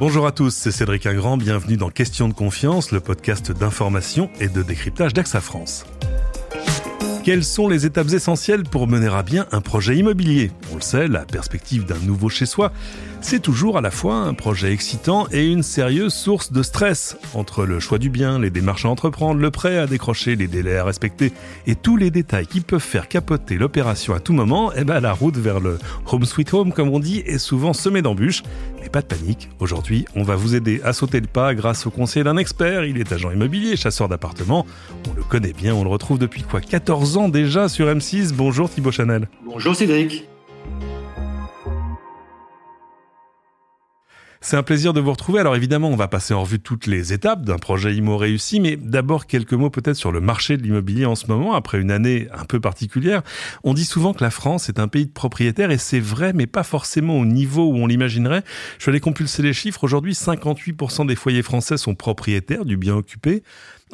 Bonjour à tous, c'est Cédric Ingrand, bienvenue dans Question de confiance, le podcast d'information et de décryptage d'AXA France. Quelles sont les étapes essentielles pour mener à bien un projet immobilier? On le sait, la perspective d'un nouveau chez soi c'est toujours à la fois un projet excitant et une sérieuse source de stress. Entre le choix du bien, les démarches à entreprendre, le prêt à décrocher, les délais à respecter et tous les détails qui peuvent faire capoter l'opération à tout moment, eh ben la route vers le home sweet home, comme on dit, est souvent semée d'embûches. Mais pas de panique, aujourd'hui, on va vous aider à sauter le pas grâce au conseil d'un expert. Il est agent immobilier, chasseur d'appartements. On le connaît bien, on le retrouve depuis quoi 14 ans déjà sur M6. Bonjour Thibaut Chanel. Bonjour Cédric. C'est un plaisir de vous retrouver. Alors évidemment, on va passer en revue toutes les étapes d'un projet IMO réussi, mais d'abord quelques mots peut-être sur le marché de l'immobilier en ce moment, après une année un peu particulière. On dit souvent que la France est un pays de propriétaires, et c'est vrai, mais pas forcément au niveau où on l'imaginerait. Je vais aller compulser les chiffres. Aujourd'hui, 58% des foyers français sont propriétaires du bien occupé.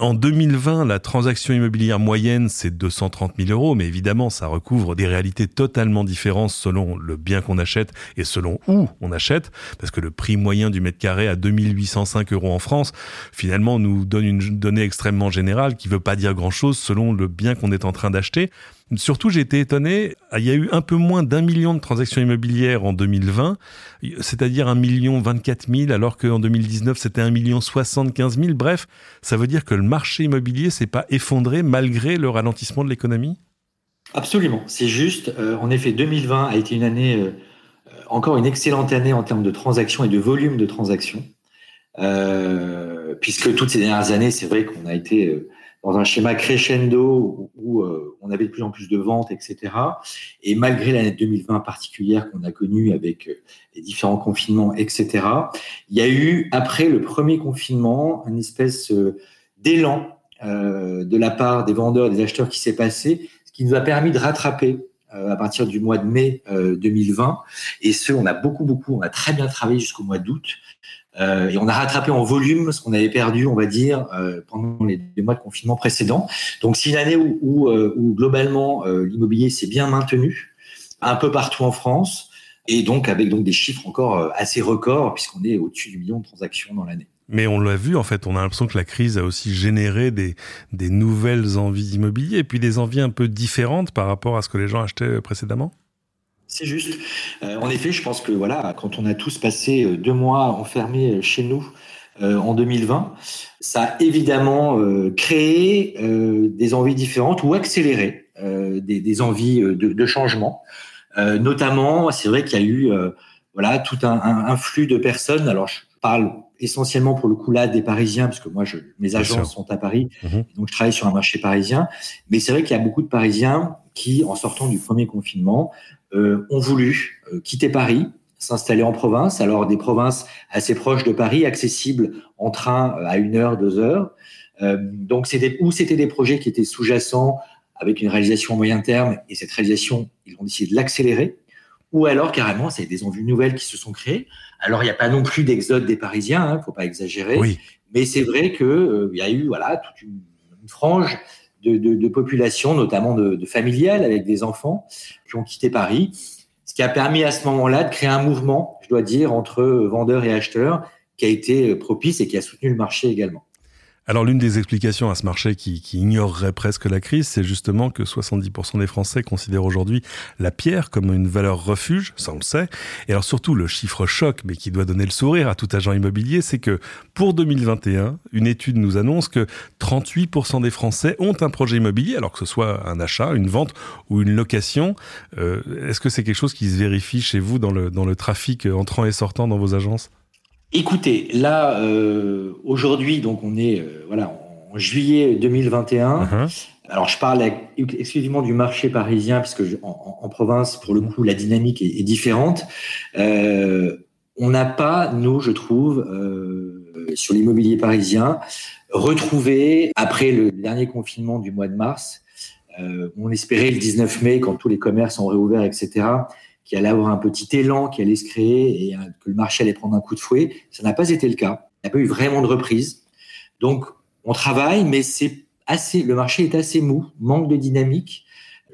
En 2020, la transaction immobilière moyenne, c'est 230 000 euros, mais évidemment, ça recouvre des réalités totalement différentes selon le bien qu'on achète et selon où on achète, parce que le prix moyen du mètre carré à 2805 euros en France, finalement, nous donne une donnée extrêmement générale qui veut pas dire grand-chose selon le bien qu'on est en train d'acheter. Surtout, j'ai été étonné, il y a eu un peu moins d'un million de transactions immobilières en 2020, c'est-à-dire un million 24 000, alors qu'en 2019, c'était un million 75 000. Bref, ça veut dire que le marché immobilier s'est pas effondré malgré le ralentissement de l'économie? Absolument, c'est juste. Euh, en effet, 2020 a été une année, euh, encore une excellente année en termes de transactions et de volume de transactions. Euh, puisque toutes ces dernières années, c'est vrai qu'on a été dans un schéma crescendo où, euh, on avait de plus en plus de ventes, etc. Et malgré l'année 2020 particulière qu'on a connue avec euh, les différents confinements, etc., il y a eu, après le premier confinement, une espèce euh, d'élan de la part des vendeurs des acheteurs qui s'est passé, ce qui nous a permis de rattraper à partir du mois de mai 2020. Et ce, on a beaucoup, beaucoup, on a très bien travaillé jusqu'au mois d'août. Euh, et on a rattrapé en volume ce qu'on avait perdu, on va dire, euh, pendant les, mois de confinement précédents. Donc c'est une année où, euh, globalement l'immobilier s'est bien maintenu un peu partout en France et donc avec donc des chiffres encore assez records puisqu'on est au-dessus du million de transactions dans l'année. Mais on l'a vu, en fait, on a l'impression que la crise a aussi généré des, des nouvelles envies immobilières et puis des envies un peu différentes par rapport à ce que les gens achetaient précédemment. C'est juste. Euh, en effet, je pense que voilà, quand on a tous passé euh, deux mois enfermés euh, chez nous en 2020, ça a évidemment créé des envies différentes ou accéléré des, envies de, changement. notamment, c'est vrai qu'il y a eu voilà tout un, flux de personnes. Alors, je parle essentiellement pour le coup là des Parisiens, parce que moi, je, mes agences sont à Paris, mhm. donc je travaille sur un marché parisien. Mais c'est vrai qu'il y a beaucoup de Parisiens qui, en sortant du premier confinement, euh, ont voulu euh, quitter Paris, s'installer en province, alors des provinces assez proches de Paris, accessibles en train euh, à une heure, deux heures. donc, c'était ou c'était des projets qui étaient sous-jacents avec une réalisation à moyen terme, et cette réalisation, ils ont décidé de l'accélérer, ou alors carrément, c'est des envies nouvelles qui se sont créées. Alors, il n'y a pas non plus d'exode des Parisiens, il hein, ne faut pas exagérer, mais c'est vrai qu'il il y a eu voilà toute une, frange de, population, notamment de, de familiales avec des enfants, qui ont quitté Paris. Ce qui a permis à ce moment-là de créer un mouvement, je dois dire, entre vendeurs et acheteurs, qui a été propice et qui a soutenu le marché également. Alors l'une des explications à ce marché qui, ignorerait presque la crise, c'est justement que 70% des Français considèrent aujourd'hui la pierre comme une valeur refuge, ça on le sait. Et alors surtout le chiffre choc, mais qui doit donner le sourire à tout agent immobilier, c'est que pour 2021, une étude nous annonce que 38% des Français ont un projet immobilier, alors que ce soit un achat, une vente ou une location. Euh, est-ce que c'est quelque chose qui se vérifie chez vous dans le, dans le trafic entrant et sortant dans vos agences? Écoutez, là, euh, aujourd'hui, donc on est euh, voilà en juillet 2021. Uh-huh. Alors, je parle exclusivement du marché parisien, puisque en, province, pour le coup, la dynamique est, différente. Euh, on n'a pas, nous, je trouve, sur l'immobilier parisien, retrouvé, après le dernier confinement du mois de mars, on espérait le 19 mai, quand tous les commerces ont réouvert, etc., qu'il allait avoir un petit élan qui allait se créer et que le marché allait prendre un coup de fouet. Ça n'a pas été le cas. Il n'y a pas eu vraiment de reprise. Donc, on travaille, mais c'est assez, le marché est assez mou, manque de dynamique.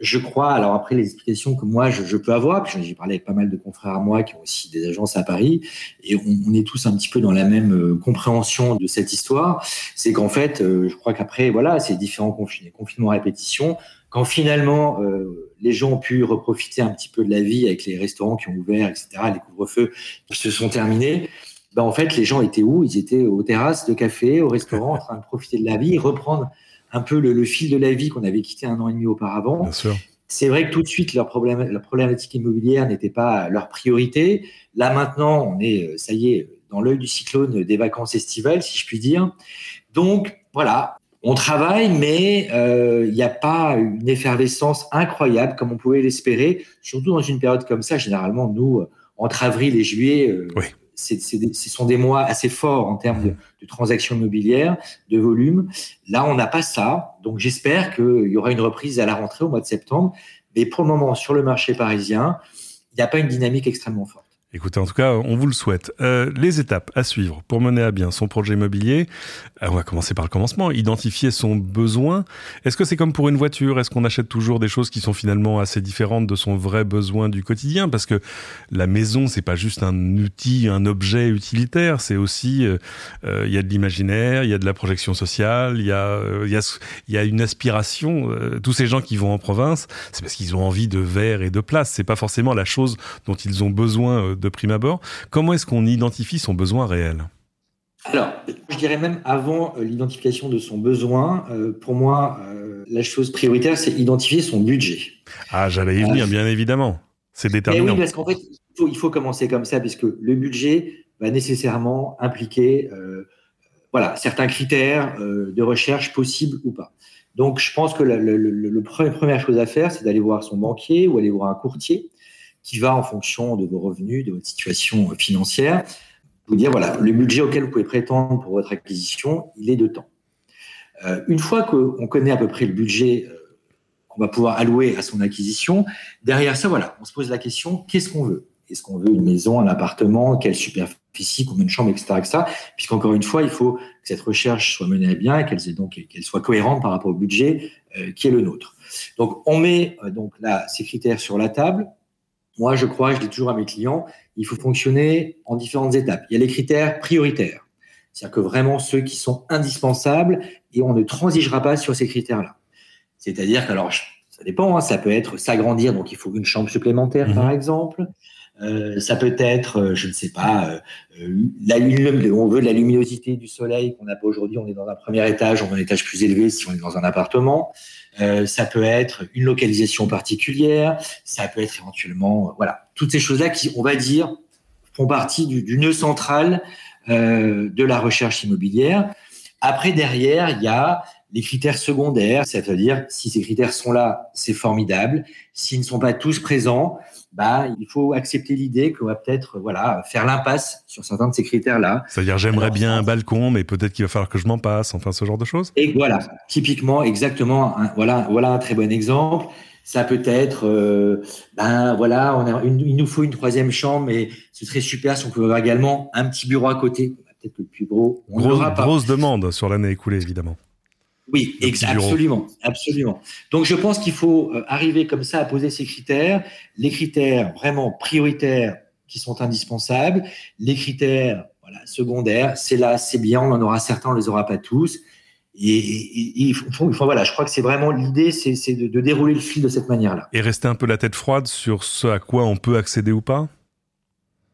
je crois, alors après les explications que moi je, peux avoir, puis j'ai parlé avec pas mal de confrères à moi qui ont aussi des agences à Paris, et on, est tous un petit peu dans la même euh, compréhension de cette histoire, c'est qu'en fait, euh, je crois qu'après, voilà, ces différents confinements, confinements à répétition, quand finalement euh, les gens ont pu reprofiter un petit peu de la vie avec les restaurants qui ont ouvert, etc., les couvre-feux qui se sont terminés, ben en fait, les gens étaient où? Ils étaient aux terrasses de café, au restaurant, en train de profiter de la vie, reprendre un peu le, fil de la vie qu'on avait quitté un an et demi auparavant. C'est vrai que tout de suite, leur problème, la problématique immobilière n'était pas leur priorité. Là, maintenant, on est, euh, ça y est, dans l'œil du cyclone des vacances estivales, si je puis dire. Donc, voilà, on travaille, mais euh, il n'y a pas une effervescence incroyable comme on pouvait l'espérer, surtout dans une période comme ça. Généralement, nous, entre avril et juillet, euh, ce sont des mois assez forts en termes de, transactions immobilières, de volume. Là, on n'a pas ça. Donc, j'espère qu'il y aura une reprise à la rentrée au mois de septembre. Mais pour le moment, sur le marché parisien, il n'y a pas une dynamique extrêmement forte. Écoutez, en tout cas, on vous le souhaite. Euh, les étapes à suivre pour mener à bien son projet immobilier. Euh, on va commencer par le commencement. Identifier son besoin. Est-ce que c'est comme pour une voiture? Est-ce qu'on achète toujours des choses qui sont finalement assez différentes de son vrai besoin du quotidien? Parce que la maison, c'est pas juste un outil, un objet utilitaire. C'est aussi, euh, il y a de l'imaginaire, il y a de la projection sociale, il y a, y a, y a une aspiration. tous ces gens qui vont en province, c'est parce qu'ils ont envie de verre et de place. C'est pas forcément la chose dont ils ont besoin de prime abord. Comment est-ce qu'on identifie son besoin réel? Alors, je dirais même avant euh, l'identification de son besoin, euh, pour moi, euh, la chose prioritaire, c'est identifier son budget. Ah, j'allais y venir, bien évidemment. C'est déterminant. oui, parce qu'en fait, il faut, commencer comme ça, puisque le budget va nécessairement impliquer voilà, certains critères de recherche possibles ou pas. Donc, je pense que la le, première chose à faire, c'est d'aller voir son banquier ou aller voir un courtier qui va en fonction de vos revenus, de votre situation financière, vous dire voilà, le budget auquel vous pouvez prétendre pour votre acquisition, il est de temps. Euh, une fois qu'on connaît à peu près le budget euh, qu'on va pouvoir allouer à son acquisition, derrière ça, voilà, on se pose la question qu'est-ce qu'on veut? Est-ce qu'on veut une maison, un appartement, quelle superficie, combien de chambres, etc., etc. Puisqu'encore une fois, il faut que cette recherche soit menée à bien et qu'elle soit cohérente par rapport au budget euh, qui est le nôtre. Donc, on met donc ces critères sur la table. Moi, je crois, je dis toujours à mes clients, il faut fonctionner en différentes étapes. Il y a les critères prioritaires. C'est-à-dire que vraiment ceux qui sont indispensables et on ne transigera pas sur ces critères-là. C'est-à-dire que, alors, ça dépend, hein, ça peut être s'agrandir, donc il faut une chambre supplémentaire, mhm. par exemple. Euh, ça peut être, euh, je ne sais pas, euh, on veut de la luminosité du soleil qu'on n'a pas aujourd'hui. On est dans un premier étage, on veut un étage plus élevé si on est dans un appartement. Euh, ça peut être une localisation particulière, ça peut être éventuellement, euh, voilà, toutes ces choses-là qui, on va dire, font partie du, nœud central euh, de la recherche immobilière. Après, derrière, il y a les critères secondaires, c'est-à-dire si ces critères sont là, c'est formidable. S'ils ne sont pas tous présents, bah, il faut accepter l'idée qu'on va peut-être voilà faire l'impasse sur certains de ces critères-là. C'est-à-dire j'aimerais bien un balcon, mais peut-être qu'il va falloir que je m'en passe, enfin ce genre de choses. Et voilà, typiquement, exactement, voilà, voilà un très bon exemple. Ça peut être, euh, ben voilà, on a il nous faut une troisième chambre, mais ce serait super si on pouvait avoir également un petit bureau à côté, peut-être le plus gros. On grosse, grosse demande sur l'année écoulée, évidemment. Oui, absolument, absolument. Donc je pense qu'il faut euh, arriver comme ça à poser ces critères, les critères vraiment prioritaires qui sont indispensables, les critères voilà, secondaires, c'est là, c'est bien, on en aura certains, on les aura pas tous. Et, il, faut, voilà, je crois que c'est vraiment l'idée, c'est de, de, dérouler le fil de cette manière-là. Et rester un peu la tête froide sur ce à quoi on peut accéder ou pas?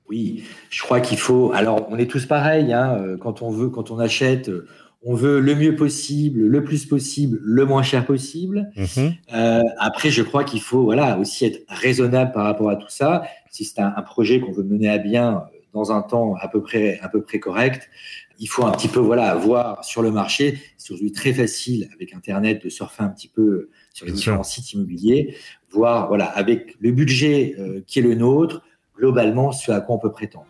Oui, je crois qu'il faut. Alors, on est tous pareils. Hein, euh, quand on veut, quand on achète, euh, on veut le mieux possible, le plus possible, le moins cher possible. Mhm. Euh, après, je crois qu'il faut voilà aussi être raisonnable par rapport à tout ça. Si c'est un, projet qu'on veut mener à bien euh, dans un temps à peu près à peu près correct, il faut un petit peu voilà voir sur le marché. C'est aujourd'hui très facile avec Internet de surfer un petit peu sur les différents sites immobiliers, voir voilà avec le budget euh, qui est le nôtre globalement ce à quoi on peut prétendre.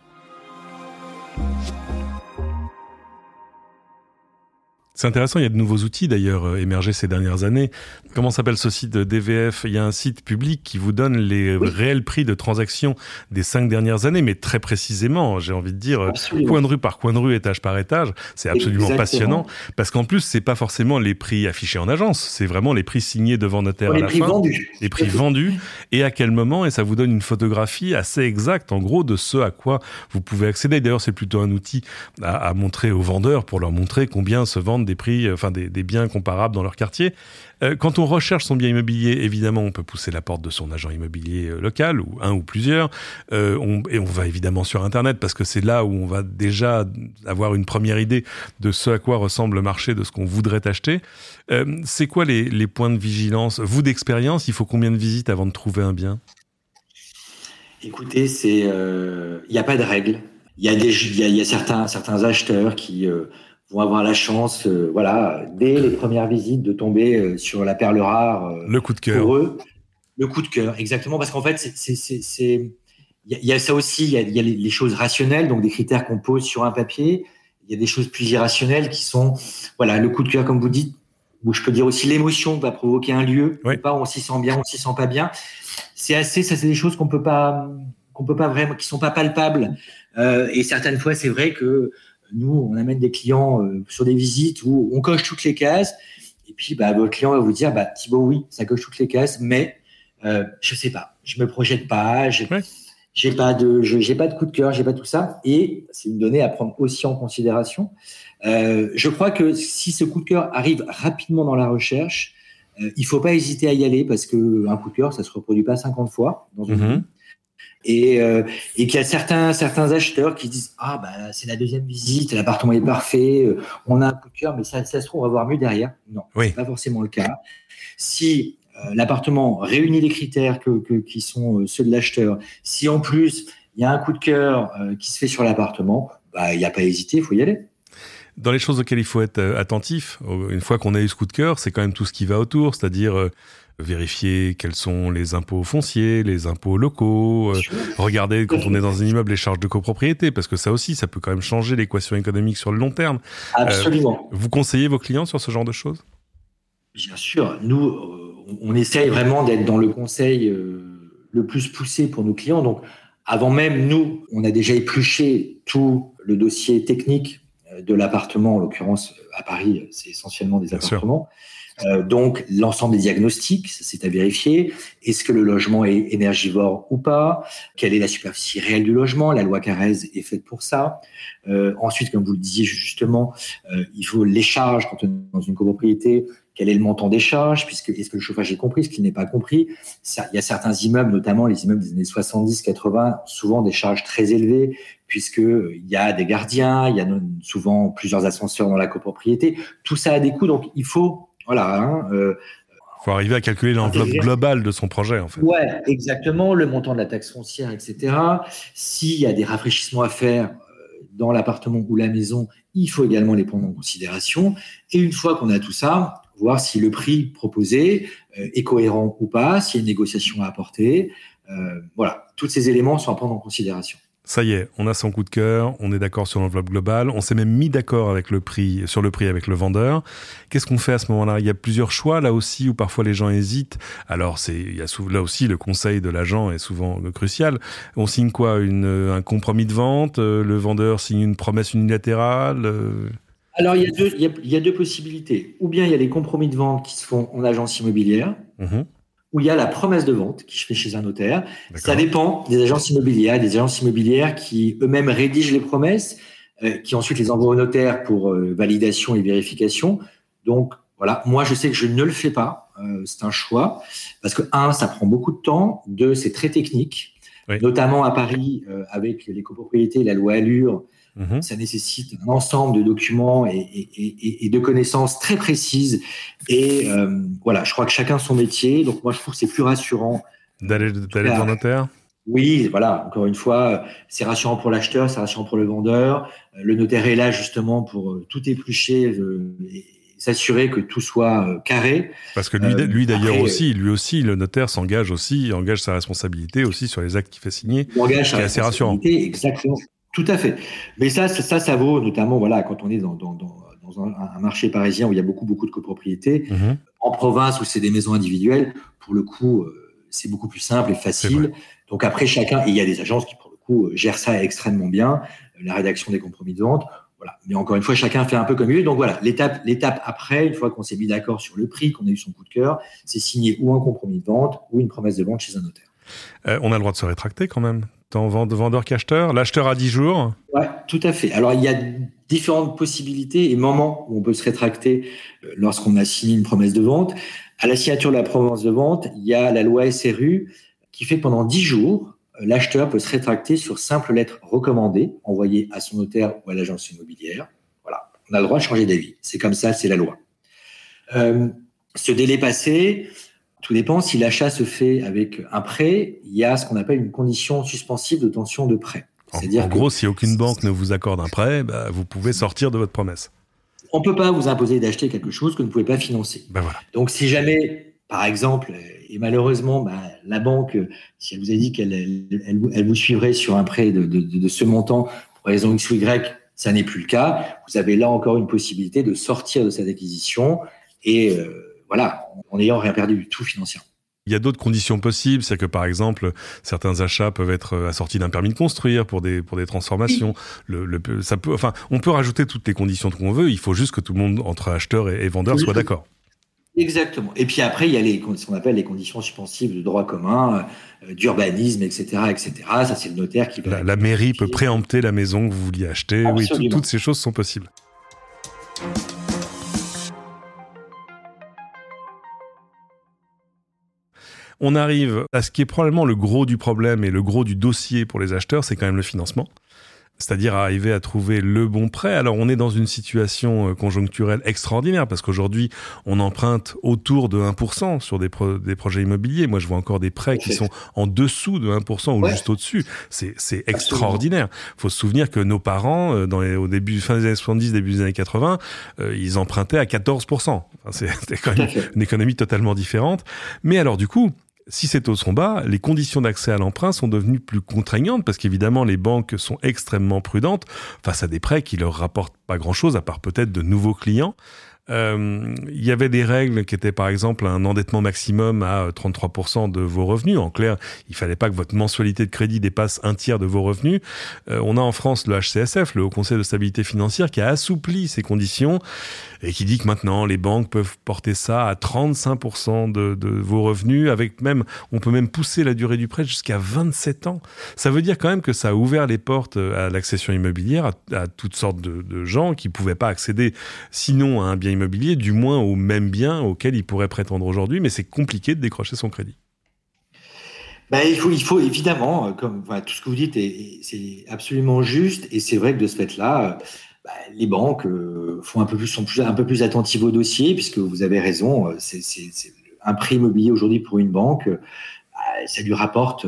C'est intéressant, il y a de nouveaux outils d'ailleurs euh, émergés ces dernières années. Comment s'appelle ce site DVF Il y a un site public qui vous donne les réels prix de transactions des cinq dernières années, mais très précisément, j'ai envie de dire, euh, coin de rue par coin de rue, étage par étage. C'est absolument passionnant parce qu'en plus, c'est pas forcément les prix affichés en agence, c'est vraiment les prix signés devant notaire les à la prix fin, vendus. les prix vendus et à quel moment, et ça vous donne une photographie assez exacte, en gros, de ce à quoi vous pouvez accéder. D'ailleurs, c'est plutôt un outil à, à montrer aux vendeurs pour leur montrer combien se vendent des prix, euh, enfin des, biens comparables dans leur quartier. Euh, quand on recherche son bien immobilier, évidemment, on peut pousser la porte de son agent immobilier euh, local ou un ou plusieurs. on, et on va évidemment sur Internet parce que c'est là où on va déjà avoir une première idée de ce à quoi ressemble le marché, de ce qu'on voudrait acheter. c'est quoi les, les, points de vigilance? Vous d'expérience, il faut combien de visites avant de trouver un bien? Écoutez, c'est il n'y a pas de règle. Il y a des il y a, y a certains certains acheteurs qui vont avoir la chance, euh, voilà, dès les premières visites, de tomber euh, sur la perle rare. Euh, le coup de cœur. Pour eux. Le coup de cœur, exactement, parce qu'en fait, c'est, il y, a ça aussi, il y a, y a les, choses rationnelles, donc des critères qu'on pose sur un papier. Il y a des choses plus irrationnelles qui sont, voilà, le coup de cœur, comme vous dites, ou je peux dire aussi l'émotion va provoquer un lieu. Oui. Pas, on s'y sent bien, on s'y sent pas bien. C'est assez, ça, c'est des choses qu'on peut pas, qu'on peut pas vraiment, qui sont pas palpables. Euh, et certaines fois, c'est vrai que nous, on amène des clients euh, sur des visites où on coche toutes les cases. Et puis, bah, votre client va vous dire, bah, Thibaut, oui, ça coche toutes les cases, mais euh, je sais pas, je me projette pas, j'ai j'ai pas de, j'ai pas de coup de cœur, j'ai pas tout ça. Et c'est une donnée à prendre aussi en considération. Euh, je crois que si ce coup de cœur arrive rapidement dans la recherche, euh, il faut pas hésiter à y aller parce que un coup de cœur, ça se reproduit pas 50 fois dans une mm-hmm et, euh, et qu'il y a certains certains acheteurs qui disent ah bah c'est la deuxième visite, l'appartement est parfait, euh, on a un coup de cœur, mais ça, ça se trouve on va voir mieux derrière. Non, oui. pas forcément le cas. Si euh, l'appartement réunit les critères que, que, qui sont ceux de l'acheteur, si en plus il y a un coup de cœur qui se fait sur l'appartement, bah il n'y a pas à hésiter, il faut y aller. Dans les choses auxquelles il faut être attentif, une fois qu'on a eu ce coup de cœur, c'est quand même tout ce qui va autour, c'est-à-dire vérifier quels sont les impôts fonciers, les impôts locaux, euh, regarder quand on est dans un immeuble les charges de copropriété, parce que ça aussi, ça peut quand même changer l'équation économique sur le long terme. Absolument. Euh, vous conseillez vos clients sur ce genre de choses? Bien sûr, nous, euh, on essaye vraiment d'être dans le conseil le plus poussé pour nos clients. Donc, avant même, nous, on a déjà épluché tout le dossier technique de l'appartement, en l'occurrence à Paris, c'est essentiellement des appartements. Euh, donc, l'ensemble des diagnostics, c'est à vérifier. Est-ce que le logement est énergivore ou pas? Quelle est la superficie réelle du logement? La loi Carrez est faite pour ça. Euh, ensuite, comme vous le disiez justement, euh, il faut les charges quand on est dans une copropriété. Quel est le montant des charges? Puisque est-ce que le chauffage est compris? Ce qui n'est pas compris? Il y a certains immeubles, notamment les immeubles des années 70-80, souvent des charges très élevées, puisqu'il y a des gardiens, il y a souvent plusieurs ascenseurs dans la copropriété. Tout ça a des coûts, donc il faut voilà. Hein, euh, faut arriver à calculer l'enveloppe globale de son projet, en fait. Ouais, exactement, le montant de la taxe foncière, etc. S'il y a des rafraîchissements à faire euh, dans l'appartement ou la maison, il faut également les prendre en considération. Et une fois qu'on a tout ça, voir si le prix proposé euh, est cohérent ou pas, s'il y a une négociation à apporter. voilà, tous ces éléments sont à prendre en considération ça y est, on a son coup de cœur, on est d'accord sur l'enveloppe globale, on s'est même mis d'accord avec le prix, sur le prix avec le vendeur. Qu'est-ce qu'on fait à ce moment-là? Il y a plusieurs choix là aussi où parfois les gens hésitent. Alors c'est, il y a souvent, là aussi le conseil de l'agent est souvent crucial. On signe quoi? Une, Un compromis de vente euh, Le vendeur signe une promesse unilatérale euh? alors, il y, a deux, il, y a, deux possibilités. Ou bien il y a les compromis de vente qui se font en agence immobilière, mmh où il y a la promesse de vente qui se fait chez un notaire. Ça dépend des agences immobilières, des agences immobilières qui eux-mêmes rédigent les promesses, euh, qui ensuite les envoient au notaire pour euh, validation et vérification. Donc voilà, moi je sais que je ne le fais pas, euh, c'est un choix, parce que un, ça prend beaucoup de temps, deux, c'est très technique, notamment à Paris avec les copropriétés, la loi Allure. Mhm. Ça nécessite un ensemble de documents et, de connaissances très précises. Et euh, voilà, je crois que chacun son métier. Donc moi, je trouve que c'est plus rassurant. D'aller dans notaire Oui, voilà. Encore une fois, c'est rassurant pour l'acheteur, c'est rassurant pour le vendeur. Le notaire est là justement pour euh, tout éplucher et s'assurer que tout soit euh, carré. Parce que lui, lui d'ailleurs aussi, lui aussi, le notaire s'engage aussi, engage sa responsabilité aussi sur les actes qu'il fait signer. Il engage sa responsabilité, exactement. Tout à fait. Mais ça, ça, ça vaut notamment voilà quand on est dans, dans, dans, dans un, marché parisien où il y a beaucoup, beaucoup de copropriétés. Mhm. En province où c'est des maisons individuelles, pour le coup, c'est beaucoup plus simple et facile. Donc après, chacun, il y a des agences qui, pour le coup, gèrent ça extrêmement bien, la rédaction des compromis de vente. Voilà. Mais encore une fois, chacun fait un peu comme il veut. Donc voilà, l'étape, l'étape après, une fois qu'on s'est mis d'accord sur le prix, qu'on a eu son coup de cœur, c'est signer ou un compromis de vente ou une promesse de vente chez un notaire. Euh, on a le droit de se rétracter quand même Tant vendeur qu'acheteur L'acheteur a 10 jours Oui, tout à fait. Alors, il y a différentes possibilités et moments où on peut se rétracter euh, lorsqu'on a signé une promesse de vente. À la signature de la promesse de vente, il y a la loi SRU qui fait que pendant 10 jours, euh, l'acheteur peut se rétracter sur simple lettre recommandée envoyée à son notaire ou à l'agence immobilière. Voilà, on a le droit de changer d'avis. C'est comme ça, c'est la loi. ce délai passé, tout dépend si l'achat se fait avec un prêt, il y a ce qu'on appelle une condition suspensive de tension de prêt. C'est-à-dire en, gros, si aucune banque ne vous accorde un prêt, bah, vous pouvez sortir de votre promesse. On ne peut pas vous imposer d'acheter quelque chose que vous ne pouvez pas financer. Ben voilà. Donc si jamais, par exemple, et malheureusement, bah, la banque, si elle vous a dit qu'elle elle, vous suivrait sur un prêt de, ce montant pour raison X ou Y, ça n'est plus le cas. Vous avez là encore une possibilité de sortir de cette acquisition et euh, voilà, en n'ayant rien perdu du tout financièrement. Il y a d'autres conditions possibles, c'est que par exemple, certains achats peuvent être assortis d'un permis de construire pour des pour des transformations. Le, ça peut, enfin, on peut rajouter toutes les conditions qu'on veut. Il faut juste que tout le monde entre acheteur et, vendeur soit d'accord. Exactement. Et puis après, il y a les, ce qu'on appelle les conditions suspensives de droit commun, euh, d'urbanisme, etc., etc. Ça, c'est le notaire qui va. La, mairie peut préempter la maison que vous vouliez acheter. Oui, toutes ces choses sont possibles. On arrive à ce qui est probablement le gros du problème et le gros du dossier pour les acheteurs, c'est quand même le financement. C'est-à-dire arriver à trouver le bon prêt. Alors on est dans une situation euh, conjoncturelle extraordinaire parce qu'aujourd'hui on emprunte autour de 1% sur des, des projets immobiliers. Moi je vois encore des prêts qui sont en dessous de 1% ou juste au-dessus. C'est, c'est extraordinaire. Il faut se souvenir que nos parents, euh, dans les, au début, fin des années 70, début des années 80, euh, ils empruntaient à 14%. Enfin, c'était quand même une économie totalement différente. Mais alors du coup, si ces taux sont bas, les conditions d'accès à l'emprunt sont devenues plus contraignantes parce qu'évidemment les banques sont extrêmement prudentes face à des prêts qui leur rapportent pas grand-chose à part peut-être de nouveaux clients. Euh, il y avait des règles qui étaient par exemple un endettement maximum à 33% de vos revenus. En clair, il fallait pas que votre mensualité de crédit dépasse un tiers de vos revenus. Euh, on a en France le HCSF, le Haut Conseil de stabilité financière, qui a assoupli ces conditions et qui dit que maintenant les banques peuvent porter ça à 35% de, vos revenus, avec même, on peut même pousser la durée du prêt jusqu'à 27 ans. Ça veut dire quand même que ça a ouvert les portes à l'accession immobilière à, à, toutes sortes de, de gens qui pouvaient pas accéder sinon à un bien immobilier, du moins au même bien auquel il pourrait prétendre aujourd'hui, mais c'est compliqué de décrocher son crédit. Ben, il, faut, évidemment, euh, comme tout ce que vous dites, c'est absolument juste, et c'est vrai que de ce fait-là, bah, les banques euh, font un peu plus, sont un peu plus attentives au dossier, puisque vous avez raison, euh, c'est un prix immobilier aujourd'hui pour une banque, bah, ça lui rapporte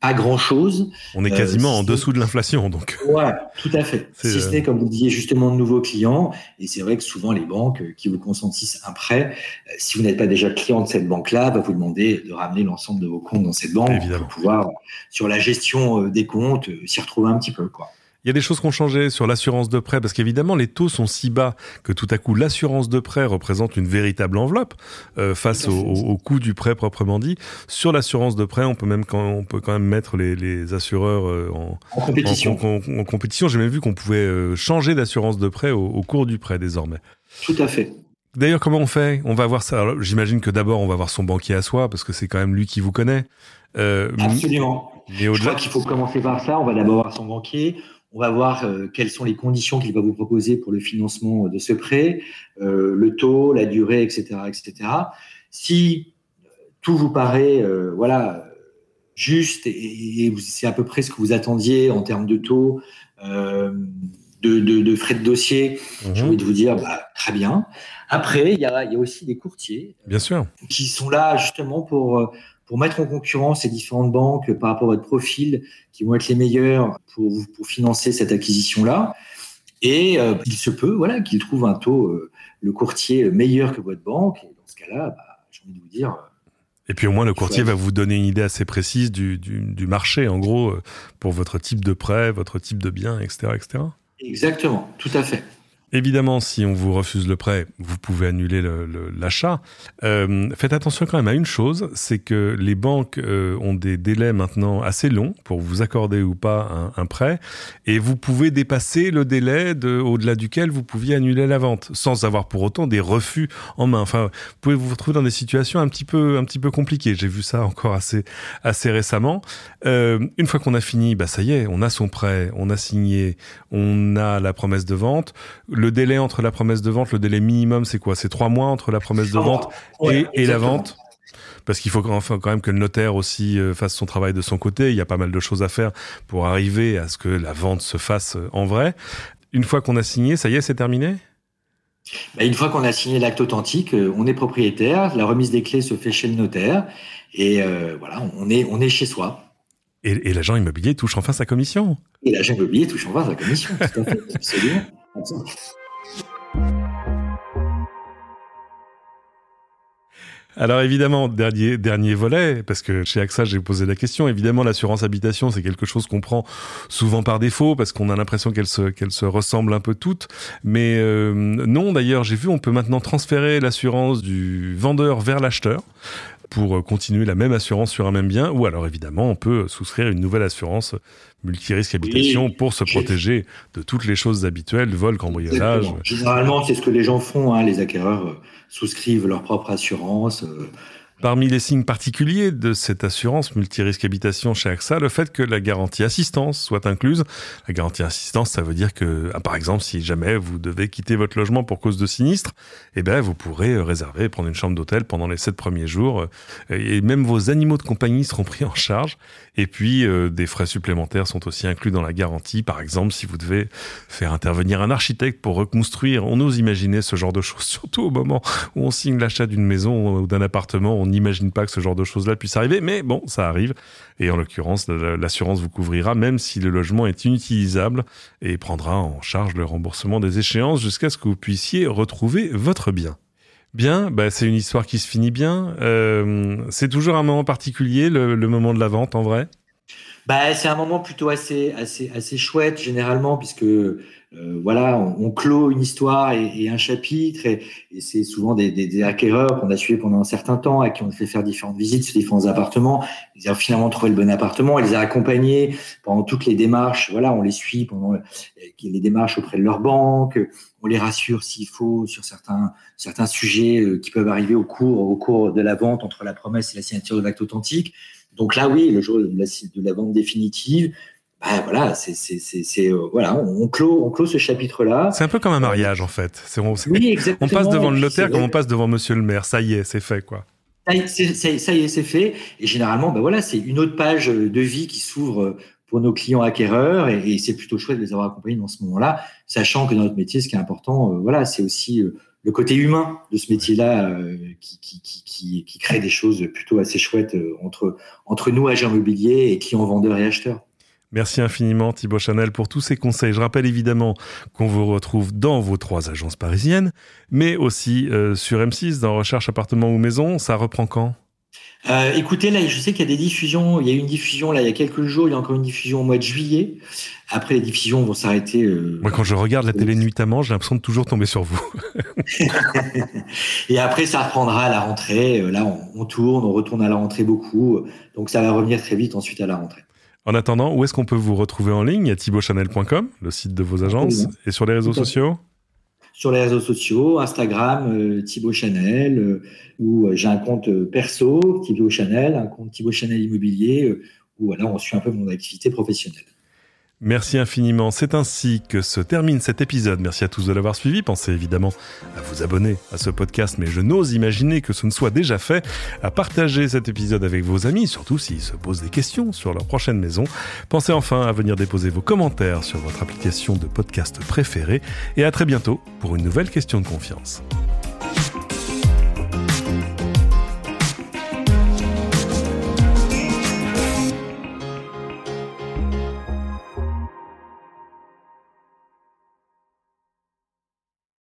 pas grand-chose. On est quasiment en dessous de l'inflation, donc. Ouais, tout à fait. Si ce n'est, comme vous disiez, justement de nouveaux clients. Et c'est vrai que souvent, les banques qui vous consentissent un prêt, si vous n'êtes pas déjà client de cette banque-là, va vous demander de ramener l'ensemble de vos comptes dans cette banque pour pouvoir, sur la gestion des comptes, s'y retrouver un petit peu, quoi. Il y a des choses qui ont changé sur l'assurance de prêt parce qu'évidemment les taux sont si bas que tout à coup l'assurance de prêt représente une véritable enveloppe euh, face au, coût du prêt proprement dit. Sur l'assurance de prêt, on peut même quand on peut quand même mettre les, assureurs euh, en, compétition. En, compétition, j'ai même vu qu'on pouvait euh, changer d'assurance de prêt au, cours du prêt désormais. Tout à fait. D'ailleurs, comment on fait? On va voir ça. J'imagine que d'abord, on va voir son banquier à soi, parce que c'est quand même lui qui vous connaît. Absolument. Mais Je crois qu'il faut commencer par ça. On va d'abord voir son banquier. On va voir euh, quelles sont les conditions qu'il va vous proposer pour le financement de ce prêt, euh, le taux, la durée, etc., etc. Si euh, tout vous paraît, voilà, juste et, c'est à peu près ce que vous attendiez en termes de taux, de, frais de dossier, j'ai mhm. envie de vous dire, bah, très bien. Après, il y a, y a, aussi des courtiers, bien sûr, qui sont là justement pour pour mettre en concurrence ces différentes banques par rapport à votre profil, qui vont être les meilleurs pour, pour financer cette acquisition-là. Et euh, il se peut voilà, qu'ils trouvent un taux, euh, le courtier meilleur que votre banque. Et dans ce cas-là, bah, j'ai envie de vous dire. Et puis au moins, le courtier va vous donner une idée assez précise du, du, du, marché, en gros, euh, pour votre type de prêt, votre type de bien, etc. etc. Exactement, tout à fait. Évidemment, si on vous refuse le prêt, vous pouvez annuler l'achat. Euh, faites attention quand même à une chose, c'est que les banques euh, ont des délais maintenant assez longs pour vous accorder ou pas un, prêt, et vous pouvez dépasser le délai au-delà duquel vous pouviez annuler la vente, sans avoir pour autant des refus en main. Enfin, vous pouvez vous retrouver dans des situations un petit peu, un petit peu compliquées. J'ai vu ça encore assez, assez récemment. Euh, une fois qu'on a fini, bah ça y est, on a son prêt, on a signé, on a la promesse de vente le délai entre la promesse de vente, le délai minimum, c'est quoi? C'est trois mois entre la promesse de vente et, la vente? Parce qu'il faut quand même que le notaire aussi euh, fasse son travail de son côté. Il y a pas mal de choses à faire pour arriver à ce que la vente se fasse euh, en vrai. Une fois qu'on a signé, ça y est, c'est terminé? Bah, Une fois qu'on a signé l'acte authentique, euh, on est propriétaire, la remise des clés se fait chez le notaire, et voilà, on est, on est chez soi. Et, l'agent immobilier touche enfin sa commission. Et l'agent immobilier touche enfin sa commission, tout à fait, absolument. Alors évidemment, dernier, dernier volet, parce que chez AXA, j'ai posé la question, évidemment, l'assurance habitation, c'est quelque chose qu'on prend souvent par défaut, parce qu'on a l'impression qu'elle se, qu'elle se ressemble un peu toutes. Mais euh, non, d'ailleurs, j'ai vu, on peut maintenant transférer l'assurance du vendeur vers l'acheteur pour continuer la même assurance sur un même bien, ou alors évidemment, on peut souscrire une nouvelle assurance multirisque habitation pour se protéger de toutes les choses habituelles, vol, cambriolage. Généralement, c'est ce que les gens font, hein, les acquéreurs euh, souscrivent leur propre assurance. Euh, Parmi les signes particuliers de cette assurance multirisque habitation chez AXA, le fait que la garantie assistance soit incluse. La garantie assistance, ça veut dire que, ah, par exemple, si jamais vous devez quitter votre logement pour cause de sinistre, eh ben, vous pourrez euh, réserver, prendre une chambre d'hôtel pendant les sept premiers jours, euh, et même vos animaux de compagnie seront pris en charge. Et puis, euh, des frais supplémentaires sont aussi inclus dans la garantie. Par exemple, si vous devez faire intervenir un architecte pour reconstruire, on ose imaginer ce genre de choses, surtout au moment où on signe l'achat d'une maison ou d'un appartement on n'imagine pas que ce genre de choses-là puisse arriver, mais bon, ça arrive. Et en l'occurrence, l'assurance vous couvrira même si le logement est inutilisable et prendra en charge le remboursement des échéances jusqu'à ce que vous puissiez retrouver votre bien. Bien, bah c'est une histoire qui se finit bien. Euh, c'est toujours un moment particulier, le, le moment de la vente en vrai? Bah, c'est un moment plutôt assez, assez, assez chouette généralement, puisque euh, voilà, on, clôt une histoire et, un chapitre, et, c'est souvent des, des, acquéreurs qu'on a suivis pendant un certain temps, à qui on fait faire différentes visites sur différents appartements. Ils ont finalement trouvé le bon appartement, on les a accompagnés pendant toutes les démarches. Voilà, on les suit pendant les démarches auprès de leur banque, on les rassure s'il faut sur certains certains sujets euh, qui peuvent arriver au cours au cours de la vente entre la promesse et la signature de l'acte authentique. Donc là, oui, le jour de la, de la vente définitive, bah, voilà, c'est euh, voilà, on clôt, on clôt ce chapitre-là. C'est un peu comme un mariage en fait. On, oui, exactement. On passe devant le notaire comme on passe devant Monsieur le maire. Ça y est, c'est fait quoi. Ça y est, c'est fait. Et généralement, bah voilà, c'est une autre page de vie qui s'ouvre pour nos clients acquéreurs et, c'est plutôt chouette de les avoir accompagnés dans ce moment-là, sachant que dans notre métier, ce qui est important, euh, voilà, c'est aussi euh, le côté humain de ce métier-là qui, qui, qui, qui, crée des choses plutôt assez chouettes entre, entre nous, agents immobiliers, et clients vendeurs et acheteurs. Merci infiniment Thibaut Chanel pour tous ces conseils. Je rappelle évidemment qu'on vous retrouve dans vos trois agences parisiennes, mais aussi euh, sur M6 dans Recherche appartement ou maison. Ça reprend quand? Euh, écoutez, là, je sais qu'il y a des diffusions. Il y a eu une diffusion là il y a quelques jours. Il y a encore une diffusion au mois de juillet. Après, les diffusions vont s'arrêter. Euh, Moi, quand je regarde la télé nuitamment, j'ai l'impression de toujours tomber sur vous. et après, ça reprendra à la rentrée. Là, on, tourne, on retourne à la rentrée beaucoup. Donc, ça va revenir très vite ensuite à la rentrée. En attendant, où est-ce qu'on peut vous retrouver en ligne? Il y a thibautchanel.com, le site de vos agences, et sur les réseaux sociaux? Sur les réseaux sociaux, Instagram, euh, Thibaut Chanel, euh, où euh, j'ai un compte perso, Thibaut Chanel, un compte Thibaut Chanel Immobilier, où voilà, on suit un peu mon activité professionnelle. Merci infiniment. C'est ainsi que se termine cet épisode. Merci à tous de l'avoir suivi. Pensez évidemment à vous abonner à ce podcast, mais je n'ose imaginer que ce ne soit déjà fait, à partager cet épisode avec vos amis, surtout s'ils se posent des questions sur leur prochaine maison. Pensez enfin à venir déposer vos commentaires sur votre application de podcast préférée et à très bientôt pour une nouvelle question de confiance.